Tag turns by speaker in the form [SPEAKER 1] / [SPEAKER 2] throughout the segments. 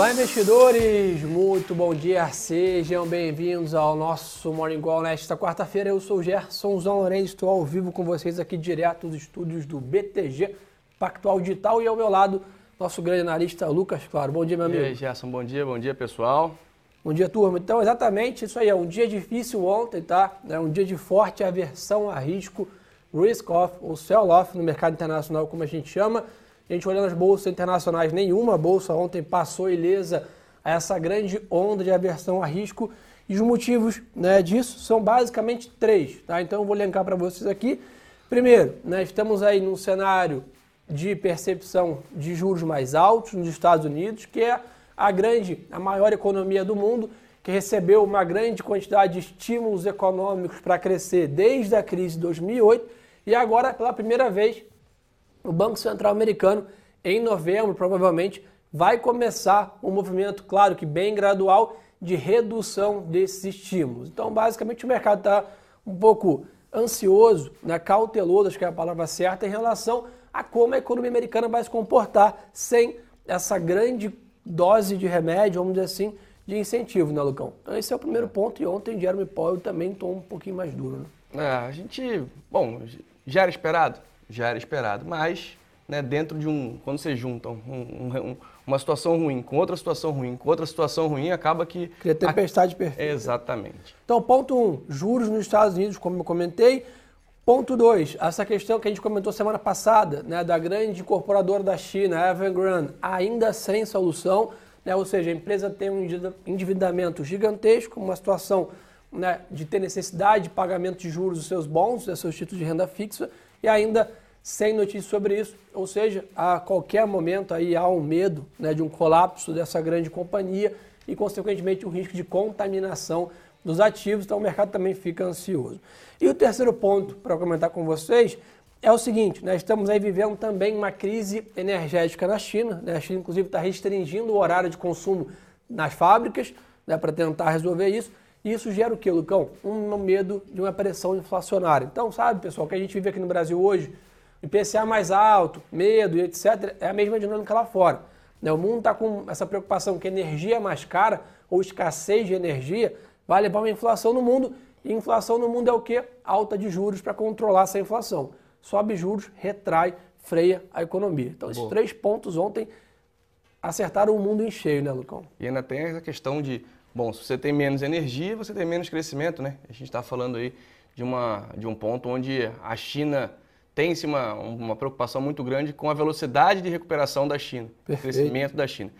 [SPEAKER 1] Olá, investidores! Muito bom dia, sejam bem-vindos ao nosso Morning Call nesta quarta-feira. Eu sou o Gerson Zão Lourenço, estou ao vivo com vocês aqui direto dos estúdios do BTG Pactual Digital e ao meu lado, nosso grande analista Lucas Claro. Bom dia, meu amigo.
[SPEAKER 2] E aí, Gerson, bom dia, bom dia, pessoal.
[SPEAKER 1] Bom dia, turma. Então, exatamente isso aí, é um dia difícil ontem, tá? É um dia de forte aversão a risco, risk-off ou sell-off no mercado internacional, como a gente chama. A gente olhando as bolsas internacionais, nenhuma bolsa ontem passou ilesa a essa grande onda de aversão a risco. E os motivos né, disso são basicamente três. Tá? Então eu vou elencar para vocês aqui. Primeiro, né, estamos aí num cenário de percepção de juros mais altos nos Estados Unidos, que é a grande, a maior economia do mundo, que recebeu uma grande quantidade de estímulos econômicos para crescer desde a crise de 2008 e agora, pela primeira vez, o Banco Central Americano, em novembro, provavelmente, vai começar um movimento, claro que bem gradual, de redução desses estímulos. Então, basicamente, o mercado está um pouco ansioso, né, cauteloso, acho que é a palavra certa, em relação a como a economia americana vai se comportar sem essa grande dose de remédio, vamos dizer assim, de incentivo, né, Lucão? Então, esse é o primeiro ponto. E ontem, Jeremy Powell também tomou um pouquinho mais duro,
[SPEAKER 2] né? É, a gente, bom, já era esperado, já era esperado, mas né, dentro de um, quando você junta um, um, uma situação ruim com outra situação ruim, com outra situação ruim, acaba que...
[SPEAKER 1] Cria tempestade a... perfeita.
[SPEAKER 2] Exatamente.
[SPEAKER 1] Então, ponto 1, um, juros nos Estados Unidos, como eu comentei. Ponto 2, essa questão que a gente comentou semana passada, né, da grande incorporadora da China, Evergrande, ainda sem solução, né, ou seja, a empresa tem um endividamento gigantesco, uma situação né, de ter necessidade de pagamento de juros dos seus bons, dos seus títulos de renda fixa, e ainda sem notícias sobre isso. Ou seja, a qualquer momento aí há um medo né, de um colapso dessa grande companhia e, consequentemente, um risco de contaminação dos ativos. Então, o mercado também fica ansioso. E o terceiro ponto para comentar com vocês é o seguinte: né, estamos aí vivendo também uma crise energética na China. Né, a China, inclusive, está restringindo o horário de consumo nas fábricas né, para tentar resolver isso. E isso gera o que, Lucão? Um medo de uma pressão inflacionária. Então, sabe, pessoal, que a gente vive aqui no Brasil hoje, IPCA mais alto, medo e etc., é a mesma dinâmica lá fora. Né? O mundo está com essa preocupação que energia é mais cara ou escassez de energia vai levar uma inflação no mundo. E inflação no mundo é o quê? Alta de juros para controlar essa inflação. Sobe juros, retrai, freia a economia. Então, esses três pontos ontem acertaram o mundo em cheio, né, Lucão?
[SPEAKER 2] E ainda tem essa questão de Bom, se você tem menos energia, você tem menos crescimento, né? A gente está falando aí de, uma, de um ponto onde a China tem uma, uma preocupação muito grande com a velocidade de recuperação da China, o crescimento da China.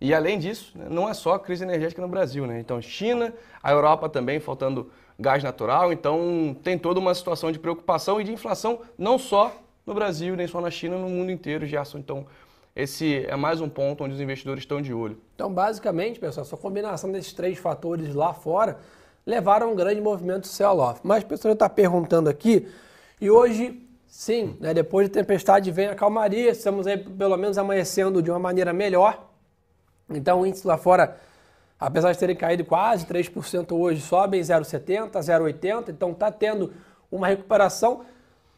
[SPEAKER 2] E além disso, né, não é só a crise energética no Brasil, né? Então, China, a Europa também faltando gás natural, então tem toda uma situação de preocupação e de inflação, não só no Brasil, nem só na China, no mundo inteiro, Gerson. Então, esse é mais um ponto onde os investidores estão de olho.
[SPEAKER 1] Então, basicamente, pessoal, essa combinação desses três fatores lá fora levaram a um grande movimento sell-off. Mas o pessoal está perguntando aqui, e hoje, sim, né, depois de tempestade vem a calmaria, estamos aí pelo menos amanhecendo de uma maneira melhor. Então, o índice lá fora, apesar de terem caído quase 3% hoje, sobe em 0,70, 0,80, então está tendo uma recuperação.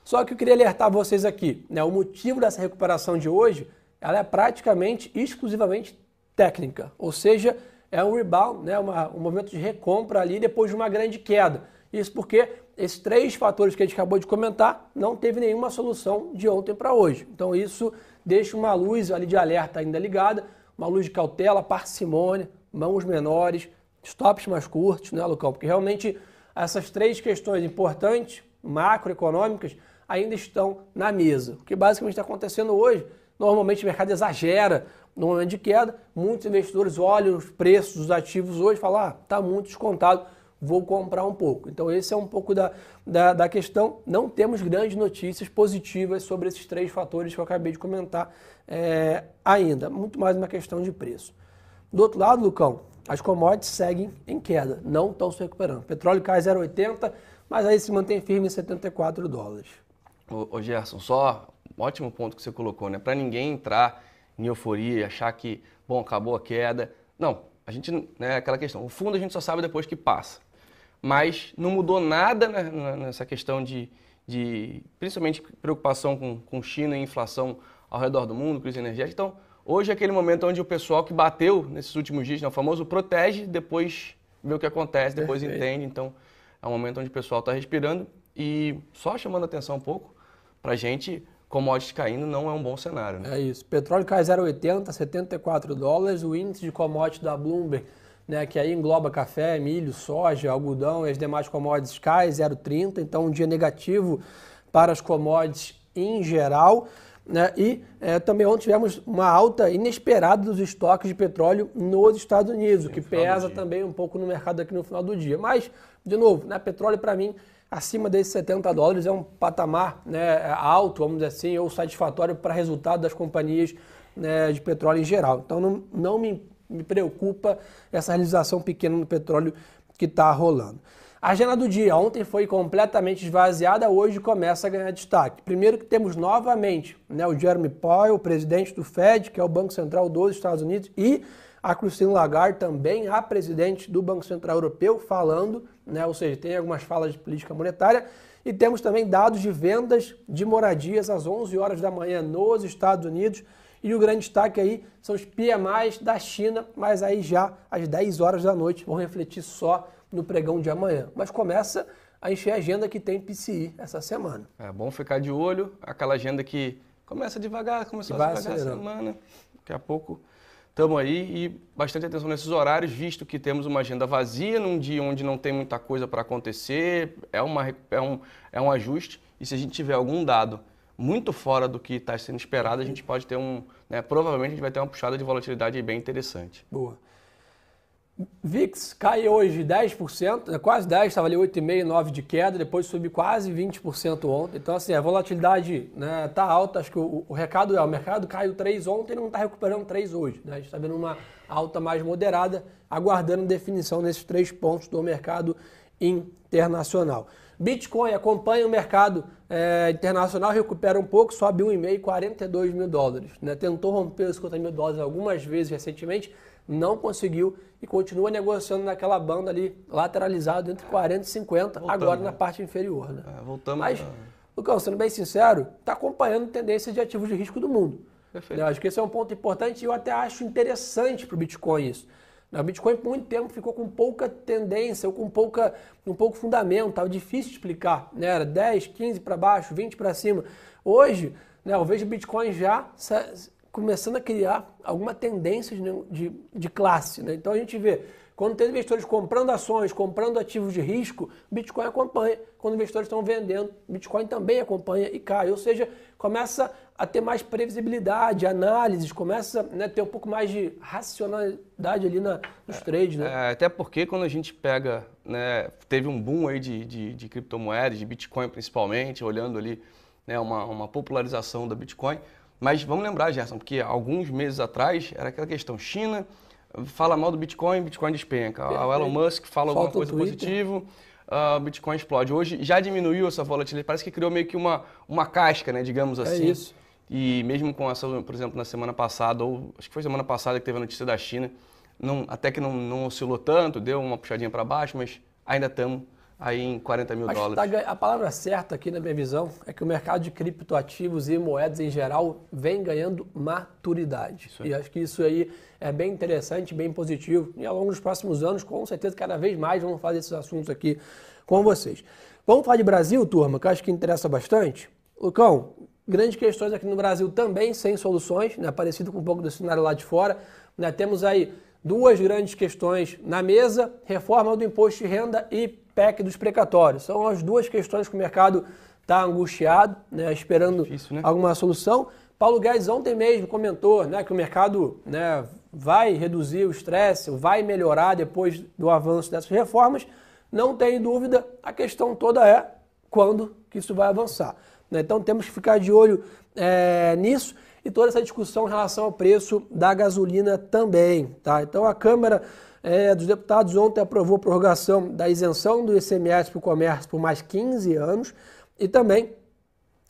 [SPEAKER 1] Só que eu queria alertar vocês aqui, né, o motivo dessa recuperação de hoje ela é praticamente exclusivamente técnica, ou seja, é um rebound, né, uma, um movimento de recompra ali depois de uma grande queda. Isso porque esses três fatores que a gente acabou de comentar não teve nenhuma solução de ontem para hoje. Então isso deixa uma luz ali de alerta ainda ligada, uma luz de cautela, parcimônia, mãos menores, stops mais curtos, né, Lucão? Porque realmente essas três questões importantes, macroeconômicas, ainda estão na mesa. O que basicamente está acontecendo hoje Normalmente o mercado exagera no momento de queda. Muitos investidores olham os preços dos ativos hoje e falam: ah, está muito descontado, vou comprar um pouco. Então, esse é um pouco da, da, da, questão. Não temos grandes notícias positivas sobre esses três fatores que eu acabei de comentar é, ainda. Muito mais uma questão de preço. Do outro lado, Lucão, as commodities seguem em queda, não estão se recuperando. Petróleo cai 0,80, mas aí se mantém firme em 74 dólares.
[SPEAKER 2] Ô, Gerson, só ótimo ponto que você colocou, né? Para ninguém entrar em euforia achar que, bom, acabou a queda. Não, a gente, né, aquela questão, o fundo a gente só sabe depois que passa. Mas não mudou nada né, nessa questão de, de, principalmente preocupação com, com China e inflação ao redor do mundo, crise energética. Então, Hoje é aquele momento onde o pessoal que bateu nesses últimos dias, né, o famoso protege, depois vê o que acontece, depois Perfeito. entende. Então, é um momento onde o pessoal está respirando e só chamando atenção um pouco, para a gente, commodities caindo não é um bom cenário. Né?
[SPEAKER 1] É isso. Petróleo cai 0,80, 74 dólares. O índice de commodities da Bloomberg, né, que aí engloba café, milho, soja, algodão e as demais commodities, cai 0,30. Então, um dia negativo para as commodities em geral. Né? E é, também ontem tivemos uma alta inesperada dos estoques de petróleo nos Estados Unidos, o que pesa também um pouco no mercado aqui no final do dia. Mas, de novo, né, petróleo para mim acima desses 70 dólares é um patamar né, alto, vamos dizer assim, ou satisfatório para resultado das companhias né, de petróleo em geral. Então não, não me, me preocupa essa realização pequena no petróleo que está rolando. A agenda do dia ontem foi completamente esvaziada, hoje começa a ganhar destaque. Primeiro que temos novamente né, o Jeremy Powell, o presidente do Fed, que é o Banco Central dos Estados Unidos, e a Christine Lagarde, também a presidente do Banco Central Europeu, falando, né, ou seja, tem algumas falas de política monetária. E temos também dados de vendas de moradias às 11 horas da manhã nos Estados Unidos. E o grande destaque aí são os PMIs da China, mas aí já às 10 horas da noite vão refletir só no pregão de amanhã. Mas começa a encher a agenda que tem PCI essa semana.
[SPEAKER 2] É bom ficar de olho, aquela agenda que começa devagar, começou a devagar a semana, daqui a pouco estamos aí e bastante atenção nesses horários, visto que temos uma agenda vazia num dia onde não tem muita coisa para acontecer, é, uma, é, um, é um ajuste. E se a gente tiver algum dado muito fora do que está sendo esperado, a gente pode ter um. Né, provavelmente a gente vai ter uma puxada de volatilidade bem interessante.
[SPEAKER 1] Boa. VIX cai hoje 10%, né, quase 10%, estava ali 8,5%, 9% de queda, depois subiu quase 20% ontem. Então, assim, a volatilidade está né, tá alta. Acho que o, o, recado é: o mercado caiu 3 ontem e não está recuperando 3 hoje. Né? A gente está vendo uma alta mais moderada, aguardando definição nesses três pontos do mercado internacional. Bitcoin acompanha o mercado é, internacional, recupera um pouco, sobe 1,5, 42 mil dólares. Né? Tentou romper os 50 mil dólares algumas vezes recentemente, não conseguiu e continua negociando naquela banda ali, lateralizado entre 40 e 50, Voltamos, agora na parte inferior. Né?
[SPEAKER 2] É, voltamos.
[SPEAKER 1] Mas, Lucão, sendo bem sincero, está acompanhando tendências de ativos de risco do mundo. Perfeito. Eu acho que esse é um ponto importante e eu até acho interessante para o Bitcoin isso. O Bitcoin por muito tempo ficou com pouca tendência, ou com pouca, um pouco fundamento, estava difícil de explicar. Né? Era 10, 15 para baixo, 20 para cima. Hoje, né, eu vejo o Bitcoin já começando a criar alguma tendência de, de, de classe. Né? Então a gente vê, quando tem investidores comprando ações, comprando ativos de risco, Bitcoin acompanha. Quando investidores estão vendendo, Bitcoin também acompanha e cai. Ou seja, começa a ter mais previsibilidade, análises, começa a né, ter um pouco mais de racionalidade ali na, nos é, trades. Né?
[SPEAKER 2] É, até porque quando a gente pega, né, teve um boom aí de, de, de criptomoedas, de Bitcoin principalmente, olhando ali né, uma, uma popularização da Bitcoin. Mas vamos lembrar, Gerson, porque alguns meses atrás era aquela questão: China fala mal do Bitcoin, Bitcoin despenca. O Elon Musk fala Falta alguma coisa positiva, uh, Bitcoin explode. Hoje já diminuiu essa volatilidade, parece que criou meio que uma, uma casca, né, digamos é assim. É isso. E mesmo com essa, por exemplo, na semana passada, ou acho que foi semana passada que teve a notícia da China, não, até que não, não oscilou tanto, deu uma puxadinha para baixo, mas ainda estamos aí em 40 mil Acho dólares.
[SPEAKER 1] Tá, a palavra certa aqui na minha visão é que o mercado de criptoativos e moedas em geral vem ganhando maturidade. E acho que isso aí é bem interessante, bem positivo. E ao longo dos próximos anos, com certeza, cada vez mais vamos fazer esses assuntos aqui com vocês. Vamos falar de Brasil, turma, que eu acho que interessa bastante. Lucão, grandes questões aqui no Brasil também sem soluções, né? parecido com um pouco do cenário lá de fora. Né? Temos aí duas grandes questões na mesa: reforma do imposto de renda e PEC dos precatórios. São as duas questões que o mercado está angustiado, né, esperando Difícil, né? alguma solução. Paulo Guedes ontem mesmo comentou né, que o mercado né, vai reduzir o estresse, vai melhorar depois do avanço dessas reformas. Não tem dúvida, a questão toda é quando que isso vai avançar. Né? Então temos que ficar de olho é, nisso e toda essa discussão em relação ao preço da gasolina também. Tá? Então a Câmara é, dos Deputados ontem aprovou a prorrogação da isenção do ICMS para o comércio por mais 15 anos e também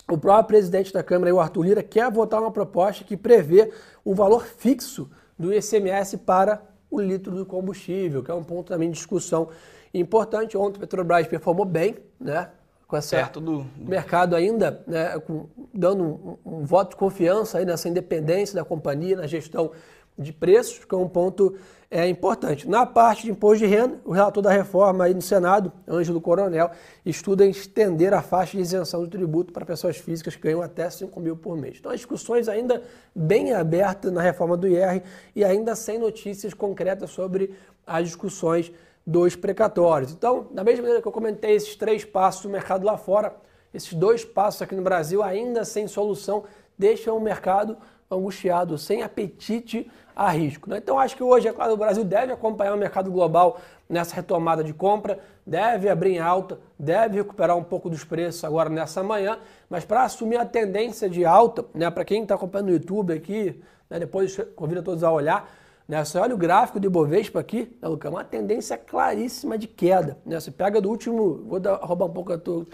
[SPEAKER 1] o próprio presidente da Câmara, o Arthur Lira, quer votar uma proposta que prevê o valor fixo do ICMS para o litro do combustível, que é um ponto também de discussão importante. Ontem a Petrobras performou bem, né? com essa Perto do, do... mercado ainda né, com, dando um, um, voto de confiança aí nessa independência da companhia, na gestão de preços, que é um ponto é, importante. Na parte de imposto de renda, o relator da reforma aí no Senado, Ângelo Coronel, estuda estender a faixa de isenção do tributo para pessoas físicas que ganham até 5 mil por mês. Então, as discussões ainda bem abertas na reforma do IR e ainda sem notícias concretas sobre as discussões dos precatórios. Então, da mesma maneira que eu comentei esses três passos do mercado lá fora, esses dois passos aqui no Brasil, ainda sem solução, deixam o mercado angustiado, sem apetite a risco. Né? Então, acho que hoje, é claro, o Brasil deve acompanhar o mercado global nessa retomada de compra, deve abrir em alta, deve recuperar um pouco dos preços agora nessa manhã, mas para assumir a tendência de alta, né, para quem está acompanhando no YouTube aqui, né, depois convido a todos a olhar, né? Você olha o gráfico de Bovespa aqui, né? É uma tendência claríssima de queda. Né? Você pega do último, vou dar, roubar um pouco do,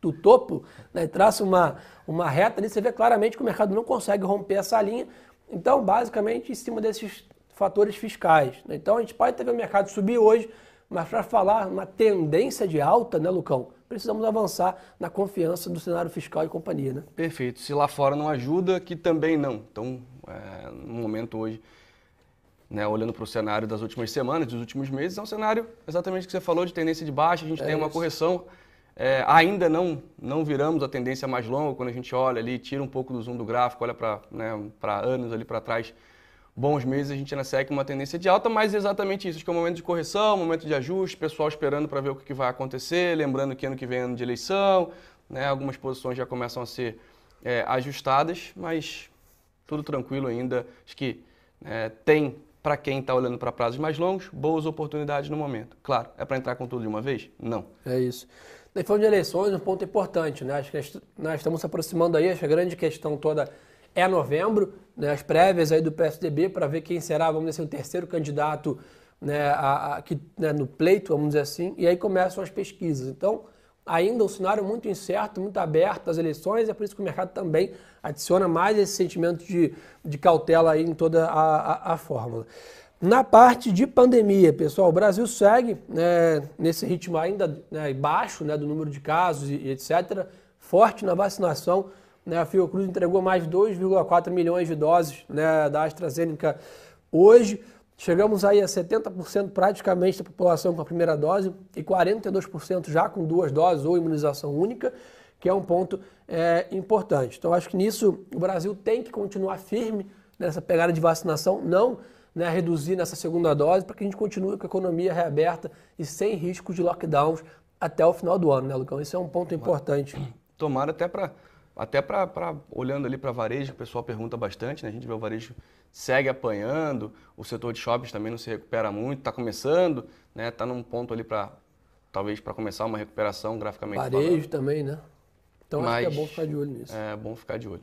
[SPEAKER 1] do topo, né? traça uma, uma reta ali, você vê claramente que o mercado não consegue romper essa linha. Então, basicamente, em cima desses fatores fiscais. Né? Então, a gente pode ter o mercado subir hoje, mas para falar uma tendência de alta, né, Lucão? Precisamos avançar na confiança do cenário fiscal e companhia, né?
[SPEAKER 2] Perfeito. Se lá fora não ajuda, que também não. Então, é, no momento hoje, né, olhando para o cenário das últimas semanas, dos últimos meses, é um cenário exatamente que você falou de tendência de baixa, a gente é tem isso. uma correção. É, ainda não, não viramos a tendência mais longa, quando a gente olha ali, tira um pouco do zoom do gráfico, olha para né, anos ali para trás, bons meses, a gente ainda segue uma tendência de alta, mas exatamente isso, acho que é um momento de correção, momento de ajuste, pessoal esperando para ver o que vai acontecer, lembrando que ano que vem é ano de eleição, né, algumas posições já começam a ser é, ajustadas, mas tudo tranquilo ainda, acho que é, tem para quem está olhando para prazos mais longos, boas oportunidades no momento. Claro, é para entrar com tudo de uma vez? Não.
[SPEAKER 1] É isso. Daí falando de eleições, um ponto importante, né? Acho que nós estamos se aproximando aí, acho que a grande questão toda é novembro, né? As prévias aí do PSDB para ver quem será, vamos dizer assim, o terceiro candidato né, a, a, que, né, no pleito, vamos dizer assim, e aí começam as pesquisas. Então, ainda um cenário muito incerto, muito aberto às eleições, é por isso que o mercado também adiciona mais esse sentimento de, de cautela aí em toda a, a, a fórmula. Na parte de pandemia, pessoal, o Brasil segue né, nesse ritmo ainda né, baixo né, do número de casos e, e etc., forte na vacinação. Né, a Fiocruz entregou mais de 2,4 milhões de doses né, da AstraZeneca hoje. Chegamos aí a 70% praticamente da população com a primeira dose e 42% já com duas doses ou imunização única, que é um ponto é, importante. Então, acho que nisso o Brasil tem que continuar firme nessa pegada de vacinação, não né, reduzir nessa segunda dose, para que a gente continue com a economia reaberta e sem risco de lockdowns até o final do ano, né, Lucão? Isso é um ponto importante.
[SPEAKER 2] Tomara até para até para olhando ali para varejo, o pessoal pergunta bastante, né? A gente vê o varejo segue apanhando, o setor de shoppings também não se recupera muito, está começando, né? Está num ponto ali para talvez para começar uma recuperação graficamente.
[SPEAKER 1] Varejo falando. também, né? Então Mas, acho que é bom ficar de olho nisso.
[SPEAKER 2] É bom ficar de olho.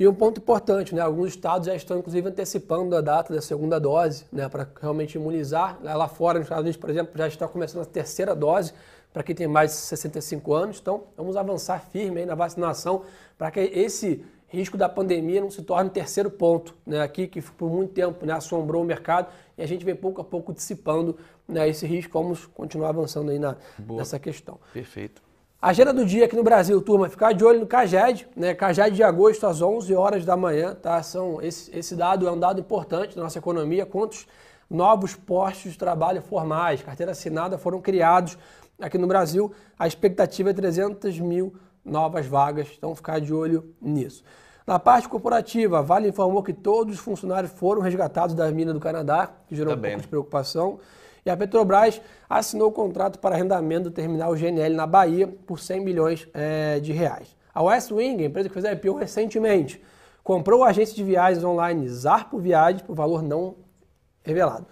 [SPEAKER 1] E um ponto importante, né? Alguns estados já estão inclusive antecipando a data da segunda dose, né? Para realmente imunizar. Lá fora, nos Estados Unidos, por exemplo, já está começando a terceira dose para quem tem mais de 65 anos. Então, vamos avançar firme aí na vacinação para que esse risco da pandemia não se torne o terceiro ponto né, aqui, que por muito tempo né, assombrou o mercado e a gente vem pouco a pouco dissipando né, esse risco. Vamos continuar avançando aí na, nessa questão.
[SPEAKER 2] Perfeito.
[SPEAKER 1] Agenda do dia aqui no Brasil, turma, ficar de olho no CAGED, né? CAGED de agosto às 11 horas da manhã, tá? São, esse, esse dado é um dado importante da nossa economia, quantos novos postos de trabalho formais, carteira assinada foram criados aqui no Brasil. A expectativa é 300 mil novas vagas, então ficar de olho nisso. Na parte corporativa, a Vale informou que todos os funcionários foram resgatados da mina do Canadá, que gerou Também. um pouco de preocupação. E a Petrobras assinou o contrato para arrendamento do terminal GNL na Bahia por 100 milhões é, de reais. A West Wing, empresa que fez a IPO recentemente, comprou a agência de viagens online Zarpo Viagens por valor não revelado.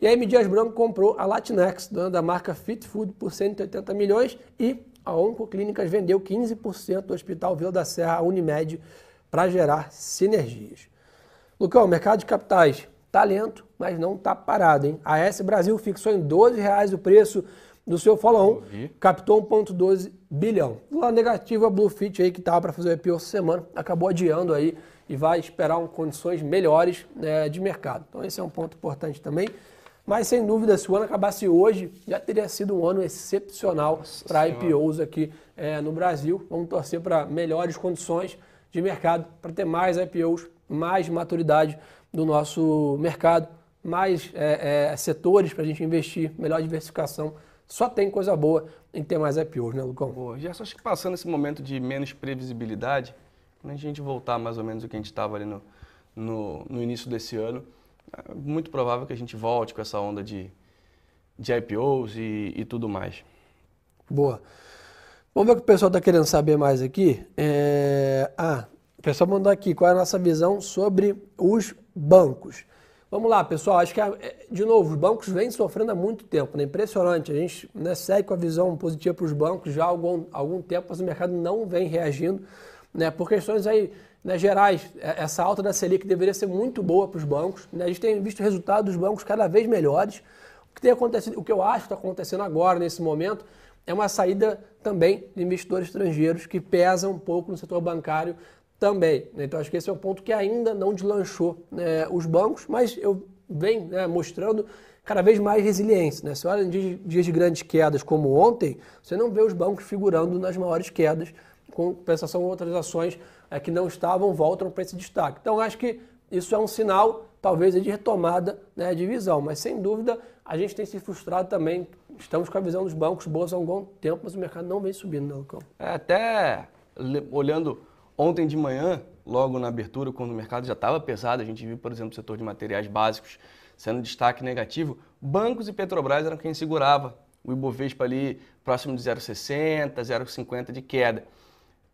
[SPEAKER 1] E a M. Dias Branco comprou a Latinex, dona da marca Fit Food, por 180 milhões e a Oncoclínicas vendeu 15% do Hospital Vila da Serra à Unimed para gerar sinergias. Lucão, mercado de capitais, talento, tá mas não está parado, hein? A S Brasil fixou em 12 reais o preço do seu follow-on, captou 1,12 bilhão. Lá negativo, a Bluefit aí que estava para fazer o IPO essa semana, acabou adiando aí e vai esperar um, condições melhores né, de mercado. Então esse é um ponto importante também. Mas sem dúvida, se o ano acabasse hoje, já teria sido um ano excepcional para IPOs aqui é, no Brasil. Vamos torcer para melhores condições de mercado, para ter mais IPOs, mais maturidade do nosso mercado, mais é, é, setores para a gente investir, melhor diversificação. Só tem coisa boa em ter mais IPOs, né, Lucão?
[SPEAKER 2] Boa. Já só acho que passando esse momento de menos previsibilidade, quando a gente voltar mais ou menos o que a gente estava ali no, no, no, início desse ano, é muito provável que a gente volte com essa onda de, de IPOs e, e tudo mais.
[SPEAKER 1] Boa. Vamos ver o que o pessoal está querendo saber mais aqui. É... Ah, o pessoal mandou aqui qual é a nossa visão sobre os bancos. Vamos lá, pessoal. Acho que, é, de novo, os bancos vêm sofrendo há muito tempo, né? Impressionante. A gente né, segue com a visão positiva para os bancos já há algum, algum tempo, mas o mercado não vem reagindo, né? Por questões aí né, gerais, é, essa alta da Selic deveria ser muito boa para os bancos. Né? A gente tem visto resultados dos bancos cada vez melhores. O que tem acontecido, o que eu acho que está acontecendo agora, nesse momento, é uma saída também de investidores estrangeiros que pesam um pouco no setor bancário também. Né? Então acho que esse é um ponto que ainda não deslanchou né, os bancos, mas eu venho né, mostrando cada vez mais resiliência. Né? Se olha em dias de grandes quedas como ontem, você não vê os bancos figurando nas maiores quedas, com compensação outras ações é, que não estavam voltam para esse destaque. Então acho que isso é um sinal, talvez, de retomada né, de visão, mas sem dúvida a gente tem se frustrado também. Estamos com a visão dos bancos boas há um bom tempo, mas o mercado não vem subindo, né, Lucão?
[SPEAKER 2] É, até olhando Ontem de manhã, logo na abertura, quando o mercado já estava pesado, a gente viu, por exemplo, o setor de materiais básicos sendo destaque negativo, bancos e Petrobras eram quem segurava o Ibovespa ali próximo de 0,60, 0,50 de queda.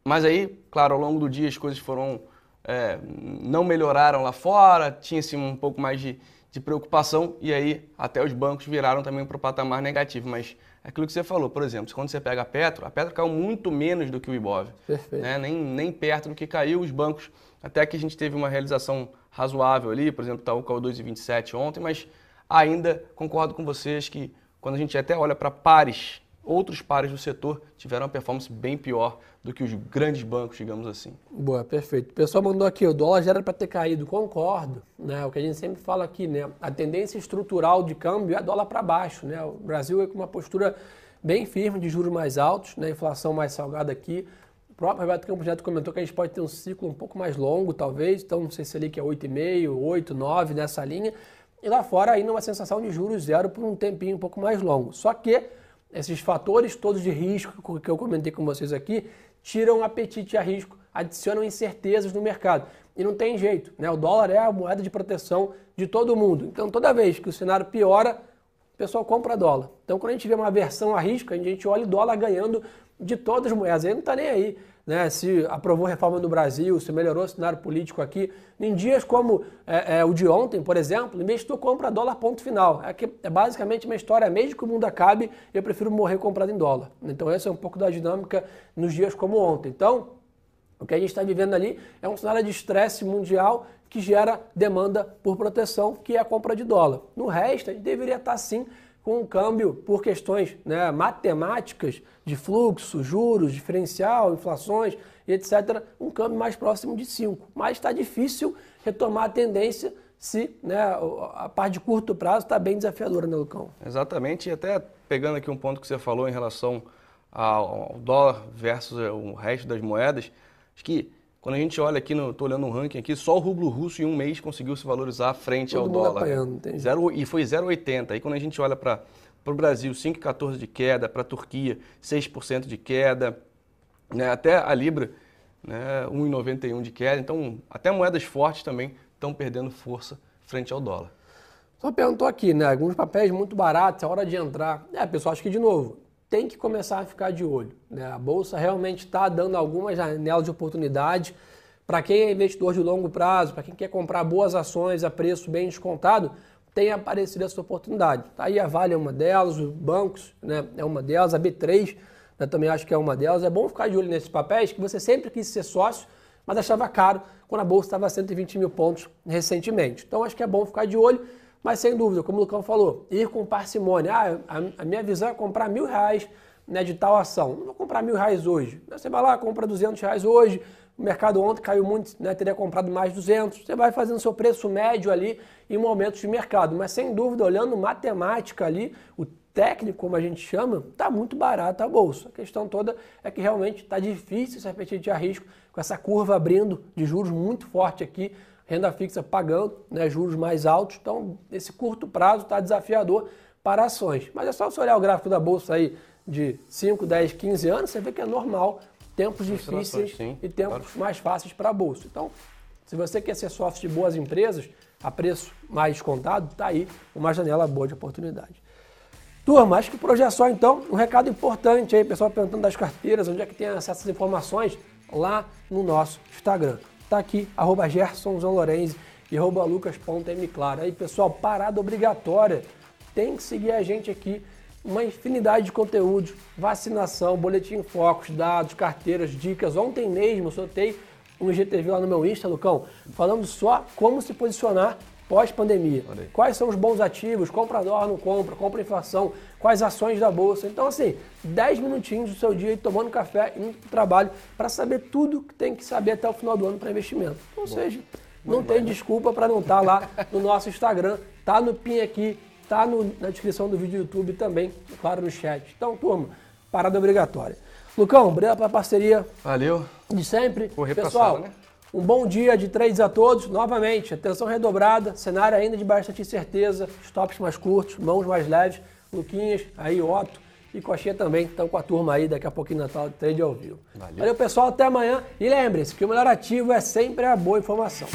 [SPEAKER 2] Mas aí, claro, ao longo do dia as coisas foram é, não melhoraram lá fora, tinha-se um pouco mais de, de preocupação e aí até os bancos viraram também para o patamar negativo. Mas aquilo que você falou, por exemplo, quando você pega a Petro, a Petro caiu muito menos do que o Ibov. Perfeito. Né? Nem, nem perto do que caiu os bancos. Até que a gente teve uma realização razoável ali, por exemplo, tá o caiu 2,27 ontem, mas ainda concordo com vocês que quando a gente até olha para pares outros pares do setor tiveram uma performance bem pior do que os grandes bancos, digamos assim.
[SPEAKER 1] Boa, perfeito. O pessoal mandou aqui, o dólar já era para ter caído, concordo. Né? O que a gente sempre fala aqui, né? A tendência estrutural de câmbio é dólar para baixo. Né? O Brasil é com uma postura bem firme de juros mais altos, né? inflação mais salgada aqui. O próprio Roberto Campos Neto comentou que a gente pode ter um ciclo um pouco mais longo, talvez. Então, não sei se ali que é 8,5, 8, 9 nessa linha. E lá fora ainda uma sensação de juros zero por um tempinho um pouco mais longo. Só que esses fatores todos de risco que eu comentei com vocês aqui tiram apetite a risco, adicionam incertezas no mercado. E não tem jeito, né? O dólar é a moeda de proteção de todo mundo. Então, toda vez que o cenário piora, o pessoal compra dólar. Então, quando a gente vê uma aversão a risco, a gente olha o dólar ganhando de todas as moedas. Ele não está nem aí né, se aprovou reforma no Brasil, se melhorou o cenário político aqui. Em dias como é, é, o de ontem, por exemplo, o investidor compra dólar ponto final. É, que, é basicamente uma história, mesmo que o mundo acabe, eu prefiro morrer comprado em dólar. Então essa é um pouco da dinâmica nos dias como ontem. Então, o que a gente está vivendo ali é um cenário de estresse mundial que gera demanda por proteção, que é a compra de dólar. No resto, a gente deveria estar sim com um câmbio por questões né, matemáticas de fluxo, juros, diferencial, inflações etc., um câmbio mais próximo de 5. Mas está difícil retomar a tendência se né, a parte de curto prazo está bem desafiadora, né, Lucão?
[SPEAKER 2] Exatamente, e até pegando aqui um ponto que você falou em relação ao dólar versus o resto das moedas, acho que quando a gente olha aqui, estou olhando um ranking aqui, só o rublo russo em um mês conseguiu se valorizar frente Todo ao dólar. Apanhando, Zero, e foi 0,80. Aí quando a gente olha para o Brasil, 5,14 de queda, para a Turquia, 6% de queda, né? até a Libra, né? 1,91 de queda. Então, até moedas fortes também estão perdendo força frente ao dólar.
[SPEAKER 1] Só perguntou aqui, né? Alguns papéis muito baratos, é hora de entrar. É, pessoal, acho que de novo, tem que começar a ficar de olho. Né? A Bolsa realmente está dando algumas janelas de oportunidade. Para quem é investidor de longo prazo, para quem quer comprar boas ações a preço bem descontado, tem aparecido essa oportunidade. Tá aí a Vale é uma delas, os bancos né, é uma delas, a B3 né, também acho que é uma delas. É bom ficar de olho nesses papéis, que você sempre quis ser sócio, mas achava caro quando a Bolsa estava a 120 mil pontos recentemente. Então acho que é bom ficar de olho. Mas sem dúvida, como o Lucão falou, ir com parcimônia. Ah, a, a minha visão é comprar mil reais né, de tal ação. Não vou comprar mil reais hoje. Você vai lá, compra 200 reais hoje, o mercado ontem caiu muito, né, teria comprado mais 200. Você vai fazendo seu preço médio ali em momentos de mercado. Mas sem dúvida, olhando matemática ali, o técnico, como a gente chama, está muito barato a bolsa. A questão toda é que realmente está difícil esse apetite de risco, com essa curva abrindo de juros muito forte aqui, renda fixa pagando né, juros mais altos. Então, esse curto prazo está desafiador para ações. Mas é só você olhar o gráfico da bolsa aí de 5, 10, 15 anos, você vê que é normal tempos difíceis sim, e tempos claro. mais fáceis para a bolsa. Então, se você quer ser sócio de boas empresas, a preço mais descontado, está aí uma janela boa de oportunidade. Turma, acho que por hoje é só então. Um recado importante aí, pessoal perguntando das carteiras, onde é que tem acesso às informações? Lá no nosso Instagram. Está aqui, arroba gersonzonlorenzi e arroba lucas.mclaro. Aí, pessoal, parada obrigatória. Tem que seguir a gente aqui uma infinidade de conteúdos, vacinação, boletim focos, dados, carteiras, dicas. Ontem mesmo soltei um IGTV lá no meu Insta, Lucão, falando só como se posicionar pós-pandemia. Quais são os bons ativos, compra dólar, não compra, compra inflação, quais ações da bolsa. Então, assim, 10 minutinhos do seu dia aí, tomando café, indo para o trabalho, para saber tudo que tem que saber até o final do ano para investimento. Ou Bom. seja, não tem desculpa para não estar tá lá no nosso Instagram, tá no PIN aqui, Tá no, na descrição do vídeo do YouTube também, claro, no chat. Então, turma, parada obrigatória. Lucão, obrigado pela parceria.
[SPEAKER 2] Valeu.
[SPEAKER 1] De sempre. Correr Pessoal, né? Um bom dia de trades a todos. Novamente, atenção redobrada, cenário ainda de bastante incerteza, stops mais curtos, mãos mais leves. Luquinhas, aí Otto e Coxinha também estão com a turma aí daqui a pouquinho Natal de trade ao vivo. Valeu. Valeu, pessoal. Até amanhã. E lembre-se que o melhor ativo é sempre a boa informação.